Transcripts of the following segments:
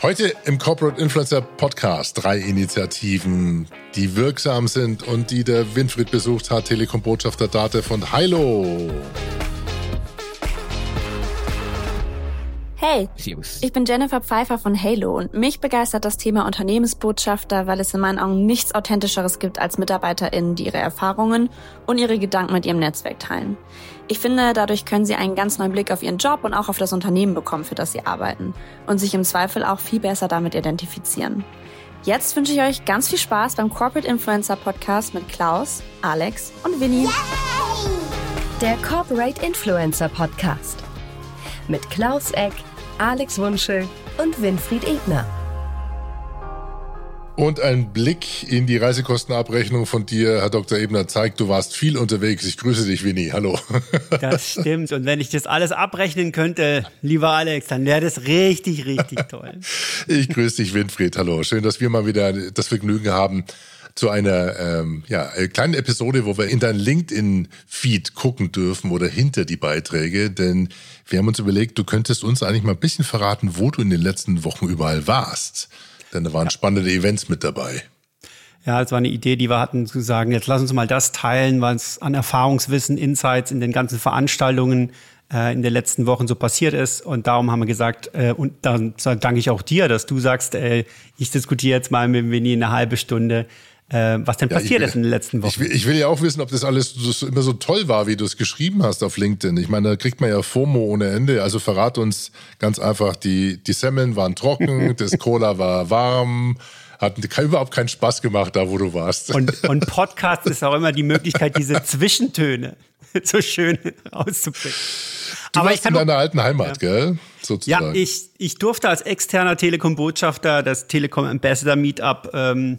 Heute im Corporate Influencer Podcast drei Initiativen, die wirksam sind und die der Winfried besucht hat, Telekom-Botschafter Date von Heilo. Hey, ich bin Jennifer Pfeiffer von Halo und mich begeistert das Thema Unternehmensbotschafter, weil es in meinen Augen nichts Authentischeres gibt als MitarbeiterInnen, die ihre Erfahrungen und ihre Gedanken mit ihrem Netzwerk teilen. Ich finde, dadurch können sie einen ganz neuen Blick auf ihren Job und auch auf das Unternehmen bekommen, für das sie arbeiten und sich im Zweifel auch viel besser damit identifizieren. Jetzt wünsche ich euch ganz viel Spaß beim Corporate Influencer Podcast mit Klaus, Alex und Winnie. Yay! Der Corporate Influencer Podcast mit Klaus Eck, Alex Wunschel und Winfried Ebner. Und ein Blick in die Reisekostenabrechnung von dir, Herr Dr. Ebner, zeigt, du warst viel unterwegs. Ich grüße dich, Winnie. Hallo. Das stimmt. Und wenn ich das alles abrechnen könnte, lieber Alex, dann wäre das richtig, richtig toll. Ich grüße dich, Winfried. Hallo. Schön, dass wir mal wieder das Vergnügen haben, zu einer ähm, ja, kleinen Episode, wo wir in dein LinkedIn-Feed gucken dürfen oder hinter die Beiträge. Denn wir haben uns überlegt, du könntest uns eigentlich mal ein bisschen verraten, wo du in den letzten Wochen überall warst. Denn da waren ja. spannende Events mit dabei. Ja, es war eine Idee, die wir hatten, zu sagen, jetzt lass uns mal das teilen, was an Erfahrungswissen, Insights in den ganzen Veranstaltungen äh, in den letzten Wochen so passiert ist. Und darum haben wir gesagt, äh, und dann danke ich auch dir, dass du sagst, äh, ich diskutiere jetzt mal mit Winnie eine halbe Stunde, äh, was denn ja, passiert will, ist in den letzten Wochen. Ich will, ich will, ja auch wissen, ob das alles so, immer so toll war, wie du es geschrieben hast auf LinkedIn. Ich meine, da kriegt man ja FOMO ohne Ende. Also verrat uns ganz einfach, die, die Semmeln waren trocken, das Cola war warm. Hat überhaupt keinen Spaß gemacht, da wo du warst. Und, und Podcast ist auch immer die Möglichkeit, diese Zwischentöne so schön auszubringen. Du Aber warst in deiner alten Heimat, ja. gell? Sozusagen. Ja, ich, ich durfte als externer Telekom-Botschafter das Telekom Ambassador Meetup ähm,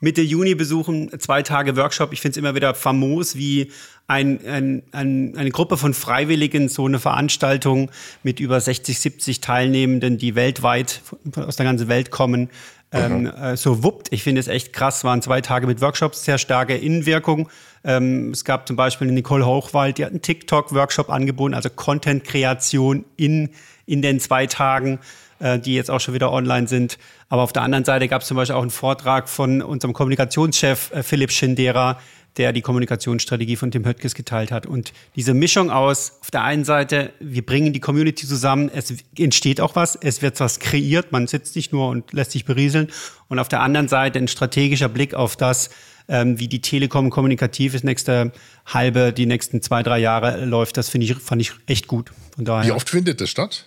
Mitte Juni besuchen, zwei Tage Workshop. Ich finde es immer wieder famos, wie ein, ein, ein, eine Gruppe von Freiwilligen so eine Veranstaltung mit über 60, 70 Teilnehmenden, die weltweit aus der ganzen Welt kommen, ähm, äh, so wuppt. Ich finde es echt krass. Waren zwei Tage mit Workshops, sehr starke Innenwirkung. Ähm, es gab zum Beispiel Nicole Hochwald, die hat einen TikTok-Workshop angeboten, also Content-Kreation in, in den zwei Tagen. Äh, die jetzt auch schon wieder online sind. Aber auf der anderen Seite gab es zum Beispiel auch einen Vortrag von unserem Kommunikationschef äh, Philipp Schindera, der die Kommunikationsstrategie von Tim Höttges geteilt hat. Und diese Mischung aus, auf der einen Seite, wir bringen die Community zusammen, es entsteht auch was, es wird was kreiert, man sitzt nicht nur und lässt sich berieseln. Und auf der anderen Seite ein strategischer Blick auf das, ähm, wie die Telekom kommunikativ ist, nächste halbe, die nächsten zwei, drei Jahre läuft, das finde ich, fand ich echt gut. Von daher. Wie oft findet das statt?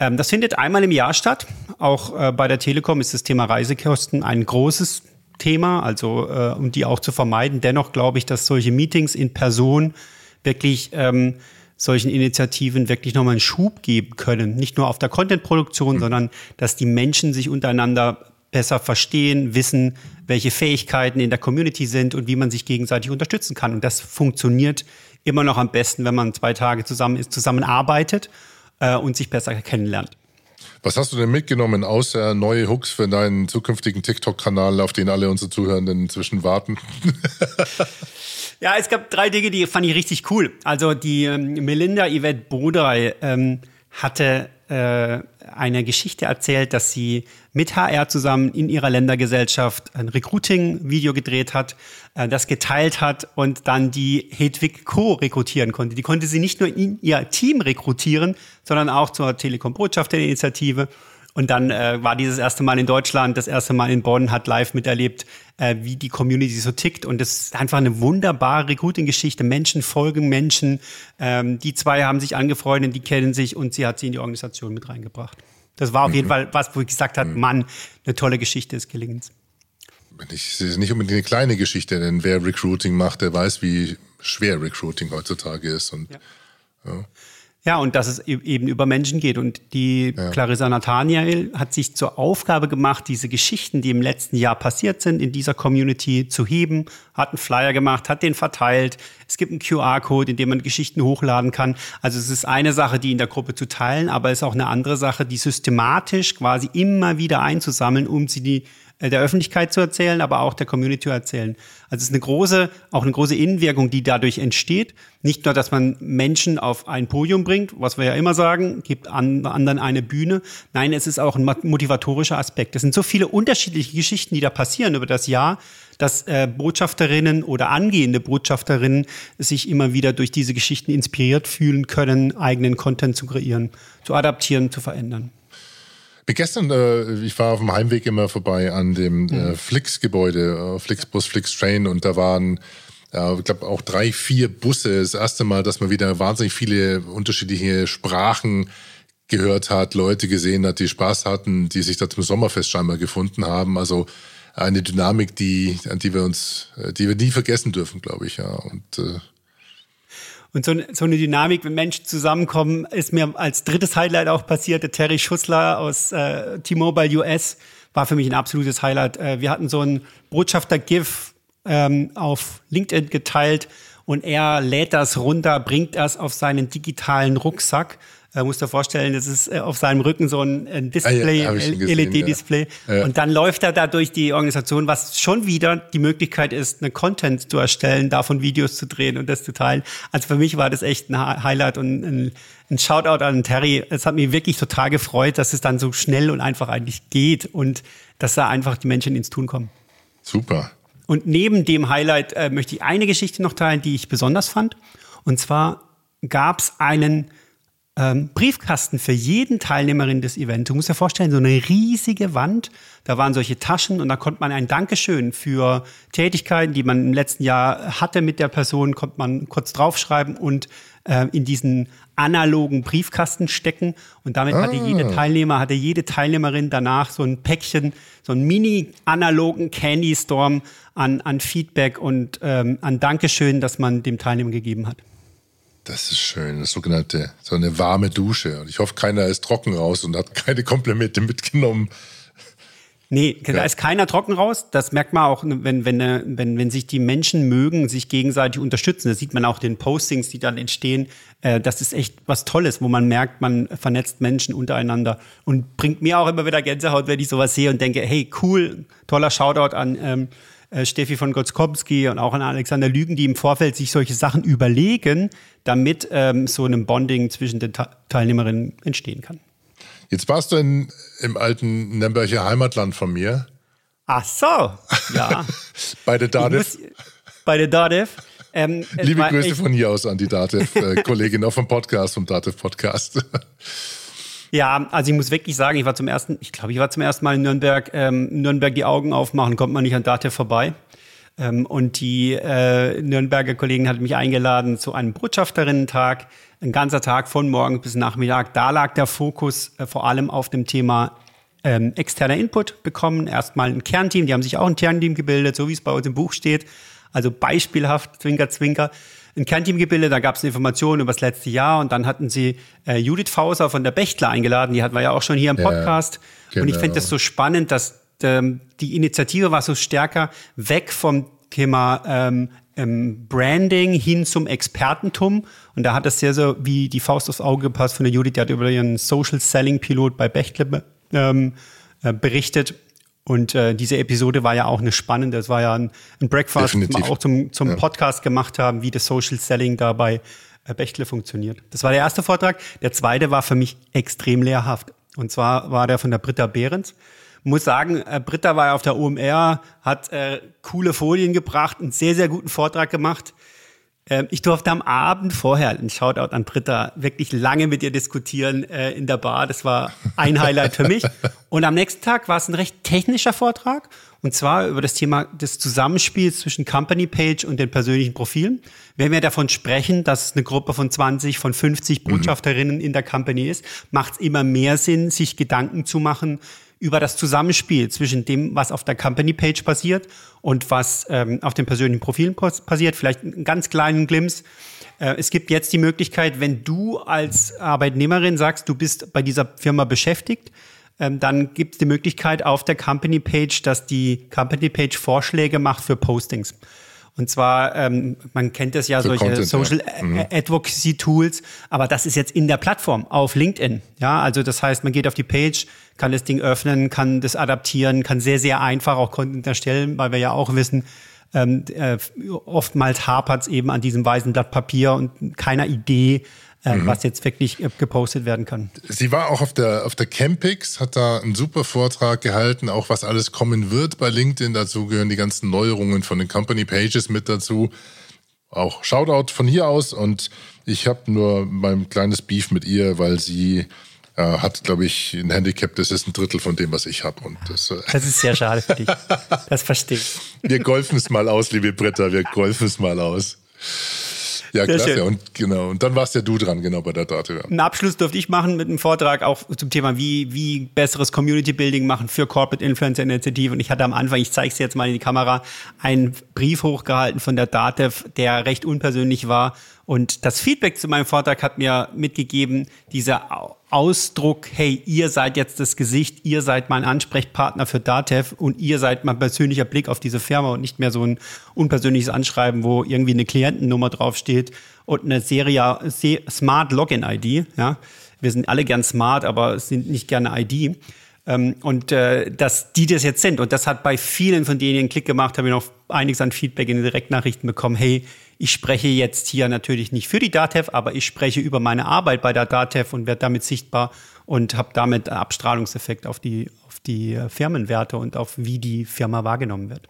Ähm, das findet einmal im Jahr statt. Auch äh, bei der Telekom ist das Thema Reisekosten ein großes Thema, also äh, um die auch zu vermeiden. Dennoch glaube ich, dass solche Meetings in Person wirklich ähm, solchen Initiativen wirklich nochmal einen Schub geben können. Nicht nur auf der Content-Produktion, mhm. sondern dass die Menschen sich untereinander besser verstehen, wissen, welche Fähigkeiten in der Community sind und wie man sich gegenseitig unterstützen kann. Und das funktioniert immer noch am besten, wenn man zwei Tage zusammen ist, zusammenarbeitet äh, und sich besser kennenlernt. Was hast du denn mitgenommen, außer neue Hooks für deinen zukünftigen TikTok-Kanal, auf den alle unsere Zuhörenden inzwischen warten? ja, es gab drei Dinge, die fand ich richtig cool. Also die ähm, Melinda Yvette Bodrey ähm, hatte äh, eine Geschichte erzählt, dass sie mit HR zusammen in ihrer Ländergesellschaft ein Recruiting-Video gedreht hat, äh, das geteilt hat und dann die Hedwig Co. rekrutieren konnte. Die konnte sie nicht nur in ihr Team rekrutieren, sondern auch zur Telekom-Botschafter-Initiative. Und dann äh, war dieses erste Mal in Deutschland, das erste Mal in Bonn, hat live miterlebt, äh, wie die Community so tickt. Und das ist einfach eine wunderbare Recruiting-Geschichte. Menschen folgen Menschen. Ähm, die zwei haben sich angefreundet, die kennen sich und sie hat sie in die Organisation mit reingebracht. Das war auf mhm. jeden Fall was, wo ich gesagt habe, mhm. Mann, eine tolle Geschichte des Gelingens. Ich nicht unbedingt eine kleine Geschichte, denn wer Recruiting macht, der weiß, wie schwer Recruiting heutzutage ist. Und, ja. Ja. Ja, und dass es e-, eben über Menschen geht. Und die ja. Clarissa Nathaniel hat sich zur Aufgabe gemacht, diese Geschichten, die im letzten Jahr passiert sind, in dieser Community zu heben, hat einen Flyer gemacht, hat den verteilt. Es gibt einen QR-Code, in dem man Geschichten hochladen kann. Also es ist eine Sache, die in der Gruppe zu teilen, aber es ist auch eine andere Sache, die systematisch quasi immer wieder einzusammeln, um sie die der Öffentlichkeit zu erzählen, aber auch der Community zu erzählen. Also es ist eine große, auch eine große Innenwirkung, die dadurch entsteht. Nicht nur, dass man Menschen auf ein Podium bringt, was wir ja immer sagen, gibt an, anderen eine Bühne. Nein, es ist auch ein motivatorischer Aspekt. Es sind so viele unterschiedliche Geschichten, die da passieren über das Jahr, dass äh, Botschafterinnen oder angehende Botschafterinnen sich immer wieder durch diese Geschichten inspiriert fühlen können, eigenen Content zu kreieren, zu adaptieren, zu verändern. Wie gestern, äh, ich war auf dem Heimweg immer vorbei an dem äh, mhm. Flix-Gebäude, äh, Flixbus, Flix-Train und da waren ja, ich glaube auch drei, vier Busse. Das erste Mal, dass man wieder wahnsinnig viele unterschiedliche Sprachen gehört hat, Leute gesehen hat, die Spaß hatten, die sich da zum Sommerfest scheinbar gefunden haben. Also eine Dynamik, die, an die wir uns, äh, die wir nie vergessen dürfen, glaube ich, ja. Und äh und so, so eine Dynamik, wenn Menschen zusammenkommen, ist mir als drittes Highlight auch passiert. Der Terry Schussler aus äh, T-Mobile US war für mich ein absolutes Highlight. Äh, wir hatten so ein Botschafter-GIF ähm, auf LinkedIn geteilt und er lädt das runter, bringt das auf seinen digitalen Rucksack äh, musst dir vorstellen, das ist äh, auf seinem Rücken so ein, ein Display, ah, ja, LED-Display. Ja. Ja. Und dann läuft er da durch die Organisation, was schon wieder die Möglichkeit ist, eine Content zu erstellen, davon Videos zu drehen und das zu teilen. Also für mich war das echt ein Highlight und ein, ein Shoutout an Terry. Es hat mich wirklich total gefreut, dass es dann so schnell und einfach eigentlich geht und dass da einfach die Menschen ins Tun kommen. Super. Und neben dem Highlight äh, möchte ich eine Geschichte noch teilen, die ich besonders fand. Und zwar gab es einen ähm, Briefkasten für jeden Teilnehmerin des Events. Du musst dir vorstellen, so eine riesige Wand, da waren solche Taschen und da konnte man ein Dankeschön für Tätigkeiten, die man im letzten Jahr hatte mit der Person, konnte man kurz draufschreiben und äh, in diesen analogen Briefkasten stecken. Und damit ah. hatte jede Teilnehmer, hatte jede Teilnehmerin danach so ein Päckchen, so einen mini-analogen Candy Storm an, an Feedback und ähm, an Dankeschön, das man dem Teilnehmer gegeben hat. Das ist schön, das sogenannte, so eine warme Dusche. Und ich hoffe, keiner ist trocken raus und hat keine Komplimente mitgenommen. Nee, da ja. ist keiner trocken raus. Das merkt man auch, wenn, wenn, wenn, wenn sich die Menschen mögen, sich gegenseitig unterstützen. Das sieht man auch den Postings, die dann entstehen. Äh, das ist echt was Tolles, wo man merkt, man vernetzt Menschen untereinander und bringt mir auch immer wieder Gänsehaut, wenn ich sowas sehe und denke, hey, cool, toller Shoutout an ähm, äh, Steffi von Gotzkowski und auch an Alexander Lügen, die im Vorfeld sich solche Sachen überlegen, damit ähm, so ein Bonding zwischen den Ta Teilnehmerinnen entstehen kann. Jetzt warst du in, im alten Nürnberger Heimatland von mir. Ach so, ja. bei der DADEV. Bei der DADEV. Ähm, Liebe Grüße von hier aus an die DATEV-Kollegin, äh, auch vom Podcast, vom DATEV-Podcast. Ja, also ich muss wirklich sagen, ich war zum ersten, ich glaube, ich war zum ersten Mal in Nürnberg, ähm, Nürnberg die Augen aufmachen, kommt man nicht an Date vorbei. Ähm, und die äh, Nürnberger Kollegin hat mich eingeladen zu einem Botschafterinnen-Tag, ein ganzer Tag von morgens bis Nachmittag. Da lag der Fokus äh, vor allem auf dem Thema ähm, externer Input bekommen. Erstmal ein Kernteam, die haben sich auch ein Kernteam gebildet, so wie es bei uns im Buch steht. Also beispielhaft, Zwinker, Zwinker ein Kernteam gebildet, da gab es Informationen über das letzte Jahr und dann hatten sie äh, Judith Fauser von der Bechtler eingeladen, die hatten wir ja auch schon hier im Podcast. Ja, genau. Und ich finde das so spannend, dass ähm, die Initiative war so stärker weg vom Thema ähm, ähm, Branding hin zum Expertentum. Und da hat es sehr so wie die Faust aufs Auge gepasst von der Judith, die hat über ihren Social Selling Pilot bei Bechtle ähm, äh, berichtet. Und äh, diese Episode war ja auch eine spannende. Es war ja ein, ein Breakfast, Definitiv. wir auch zum, zum ja. Podcast gemacht haben, wie das Social Selling da bei äh, Bechtle funktioniert. Das war der erste Vortrag. Der zweite war für mich extrem lehrhaft. Und zwar war der von der Britta Behrens. Muss sagen, äh, Britta war ja auf der OMR, hat äh, coole Folien gebracht, einen sehr, sehr guten Vortrag gemacht. Ähm, ich durfte am Abend vorher, ein Shoutout an Britta, wirklich lange mit ihr diskutieren äh, in der Bar. Das war ein Highlight für mich. Und am nächsten Tag war es ein recht technischer Vortrag. Und zwar über das Thema des Zusammenspiels zwischen Company Page und den persönlichen Profilen. Wenn wir davon sprechen, dass es eine Gruppe von 20, von 50 mhm. Botschafterinnen in der Company ist, macht es immer mehr Sinn, sich Gedanken zu machen, über das Zusammenspiel zwischen dem, was auf der Company-Page passiert und was ähm, auf den persönlichen Profilen passiert. Vielleicht einen ganz kleinen Glimps. Äh, es gibt jetzt die Möglichkeit, wenn du als Arbeitnehmerin sagst, du bist bei dieser Firma beschäftigt, ähm, dann gibt es die Möglichkeit auf der Company-Page, dass die Company-Page Vorschläge macht für Postings. Und zwar, ähm, man kennt das ja, Für solche Content, Social ja. mhm. Advocacy Tools, aber das ist jetzt in der Plattform auf LinkedIn. Ja, also das heißt, man geht auf die Page, kann das Ding öffnen, kann das adaptieren, kann sehr, sehr einfach auch Content erstellen, weil wir ja auch wissen, ähm, äh, oftmals hapert es eben an diesem weißen Blatt Papier und keiner Idee, äh, mhm. was jetzt wirklich äh, gepostet werden kann. Sie war auch auf der, auf der Campix, hat da einen super Vortrag gehalten, auch was alles kommen wird bei LinkedIn. Dazu gehören die ganzen Neuerungen von den Company Pages mit dazu. Auch Shoutout von hier aus und ich habe nur mein kleines Beef mit ihr, weil sie äh, hat, glaube ich, ein Handicap, das ist ein Drittel von dem, was ich habe. das, äh das ist sehr schade für dich. Das verstehe ich. Wir golfen es mal aus, liebe Britta, wir golfen es mal aus. Ja, Sehr klasse. Schön. Und genau. Und dann warst ja du dran, genau bei der Date. Ja. Einen Abschluss durfte ich machen mit einem Vortrag auch zum Thema, wie, wie besseres Community Building machen für Corporate Influencer Initiative. Und ich hatte am Anfang, ich zeige es jetzt mal in die Kamera, einen Brief hochgehalten von der DATEV, der recht unpersönlich war und das Feedback zu meinem Vortrag hat mir mitgegeben, dieser Ausdruck, hey, ihr seid jetzt das Gesicht, ihr seid mein Ansprechpartner für Datev und ihr seid mein persönlicher Blick auf diese Firma und nicht mehr so ein unpersönliches Anschreiben, wo irgendwie eine Klientennummer draufsteht und eine Serie Smart Login ID. Ja, wir sind alle gern smart, aber sind nicht gerne ID. Ähm, und äh, dass die das jetzt sind. Und das hat bei vielen von denen einen Klick gemacht, habe ich noch einiges an Feedback in den Direktnachrichten bekommen. Hey, ich spreche jetzt hier natürlich nicht für die DATEV, aber ich spreche über meine Arbeit bei der DATEV und werde damit sichtbar und habe damit einen Abstrahlungseffekt auf die, auf die äh, Firmenwerte und auf wie die Firma wahrgenommen wird.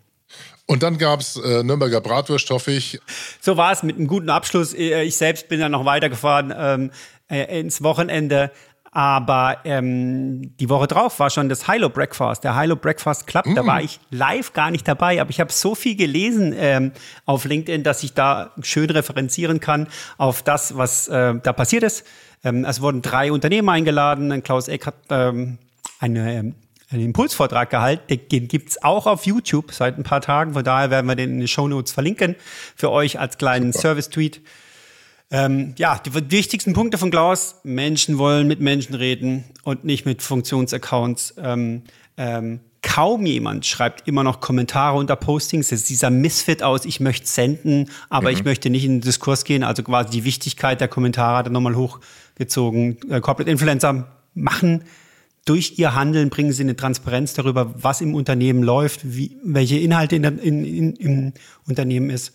Und dann gab es äh, Nürnberger Bratwurst, hoffe ich. So war es mit einem guten Abschluss. Äh, ich selbst bin dann noch weitergefahren ähm, äh, ins Wochenende. Aber ähm, die Woche drauf war schon das Hilo Breakfast, der Hilo Breakfast Club. Mm. Da war ich live gar nicht dabei, aber ich habe so viel gelesen ähm, auf LinkedIn, dass ich da schön referenzieren kann auf das, was äh, da passiert ist. Ähm, es wurden drei Unternehmen eingeladen. Klaus Eck hat ähm, eine ähm, einen Impulsvortrag gehalten. Den gibt's auch auf YouTube seit ein paar Tagen. Von daher werden wir den in den Show Notes verlinken für euch als kleinen Service-Tweet. Ähm, ja, die wichtigsten Punkte von Klaus, Menschen wollen mit Menschen reden und nicht mit Funktionsaccounts. Ähm, ähm, kaum jemand schreibt immer noch Kommentare unter Postings. Es ist dieser Misfit aus, ich möchte senden, aber mhm. ich möchte nicht in den Diskurs gehen. Also quasi die Wichtigkeit der Kommentare hat er nochmal hochgezogen. Äh, Corporate Influencer machen durch ihr Handeln bringen sie eine Transparenz darüber, was im Unternehmen läuft, wie, welche Inhalte in, in, in, im Unternehmen ist.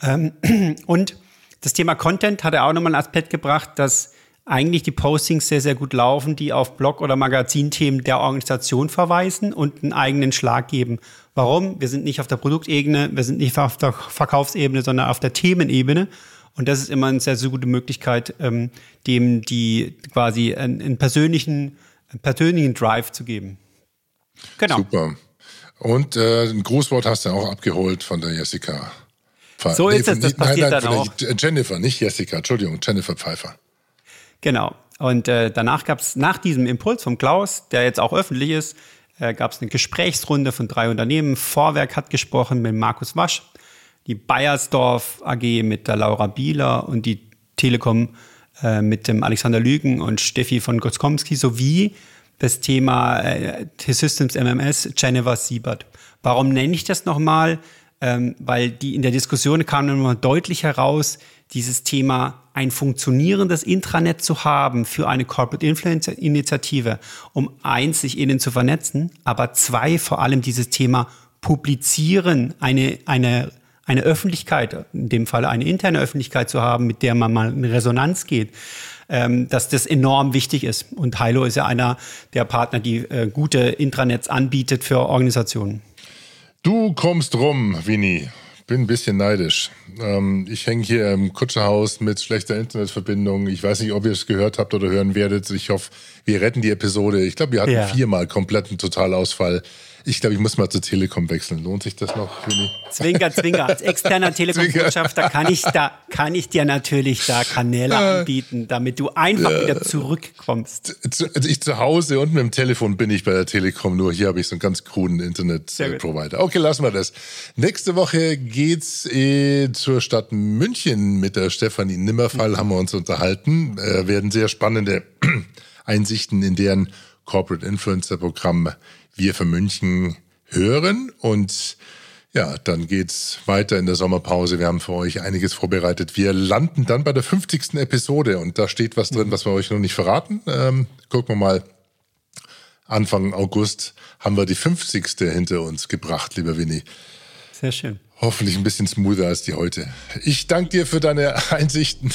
Ähm, und das Thema Content hat er auch nochmal einen Aspekt gebracht, dass eigentlich die Postings sehr, sehr gut laufen, die auf Blog- oder Magazinthemen der Organisation verweisen und einen eigenen Schlag geben. Warum? Wir sind nicht auf der Produktebene, wir sind nicht auf der Verkaufsebene, sondern auf der Themenebene. Und das ist immer eine sehr, sehr gute Möglichkeit, ähm, dem die quasi einen, einen persönlichen, einen persönlichen Drive zu geben. Genau. Super. Und äh, ein Grußwort hast du auch abgeholt von der Jessica. Pfeiffer. So nee, ist es, das passiert nein, nein, dann auch. Jennifer, nicht Jessica, Entschuldigung, Jennifer Pfeiffer. Genau. Und äh, danach gab es, nach diesem Impuls von Klaus, der jetzt auch öffentlich ist, äh, gab es eine Gesprächsrunde von drei Unternehmen. Vorwerk hat gesprochen mit Markus Wasch, die Bayersdorf AG mit der Laura Bieler und die Telekom äh, mit dem Alexander Lügen und Steffi von Goskomski sowie das Thema äh, T-Systems MMS Jennifer Siebert. Warum nenne ich das nochmal? Ähm, weil die in der Diskussion kam immer deutlich heraus, dieses Thema ein funktionierendes Intranet zu haben für eine Corporate Influencer Initiative, um eins, sich innen zu vernetzen, aber zwei, vor allem dieses Thema publizieren, eine, eine, eine Öffentlichkeit, in dem Fall eine interne Öffentlichkeit zu haben, mit der man mal in Resonanz geht, ähm, dass das enorm wichtig ist. Und Hilo ist ja einer der Partner, die äh, gute Intranets anbietet für Organisationen. Du kommst rum, Winnie. Bin ein bisschen neidisch. Ähm, ich hänge hier im Kutscherhaus mit schlechter Internetverbindung. Ich weiß nicht, ob ihr es gehört habt oder hören werdet. Ich hoffe, wir retten die Episode. Ich glaube, wir hatten ja. viermal kompletten Totalausfall. Ich glaube, ich muss mal zur Telekom wechseln. Lohnt sich das noch, Winnie? Zwinker, Zwinker. Als externer Telekom-Botschafter kann ich da, kann ich dir natürlich da Kanäle anbieten, damit du einfach ja. wieder zurückkommst. Also ich zu Hause und mit dem Telefon bin ich bei der Telekom, nur hier habe ich so einen ganz kruden Internet-Provider. Okay, lassen wir das. Nächste Woche geht's äh, zur Stadt München mit der Stefanie Nimmerfall, mhm. haben wir uns unterhalten. Äh, werden sehr spannende Einsichten in deren Corporate Influencer Programm wir für München hören. Und Ja, dann geht's weiter in der Sommerpause. Wir haben für euch einiges vorbereitet. Wir landen dann bei der 50. Episode und da steht was drin, was wir euch noch nicht verraten. Ähm, gucken wir mal. Anfang August haben wir die 50. hinter uns gebracht, lieber Winnie. Sehr schön. Hoffentlich ein bisschen smoother als die heute. Ich danke dir für deine Einsichten.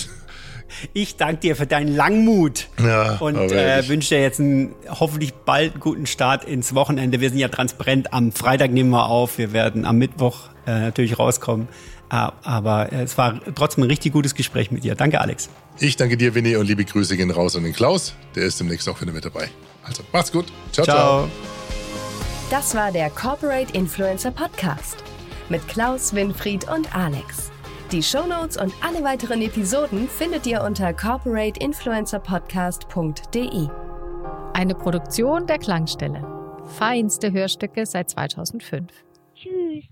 Ich danke dir für deinen Langmut Ja, und äh, wünsche dir jetzt einen hoffentlich bald guten Start ins Wochenende. Wir sind ja transparent. Am Freitag nehmen wir auf. Wir werden am Mittwoch äh, natürlich rauskommen. Ah, Aber äh, es war trotzdem ein richtig gutes Gespräch mit dir. Danke, Alex. Ich danke dir, Winnie, und liebe Grüße gehen raus an den Klaus. Der ist demnächst auch wieder mit dabei. Also, macht's gut. ciao. ciao. Ciao. Das war der Corporate Influencer Podcast mit Klaus, Winfried und Alex. Die Shownotes und alle weiteren Episoden findet ihr unter corporateinfluencerpodcast.de. Eine Produktion der Klangstelle. Feinste Hörstücke seit 2005. Tschüss.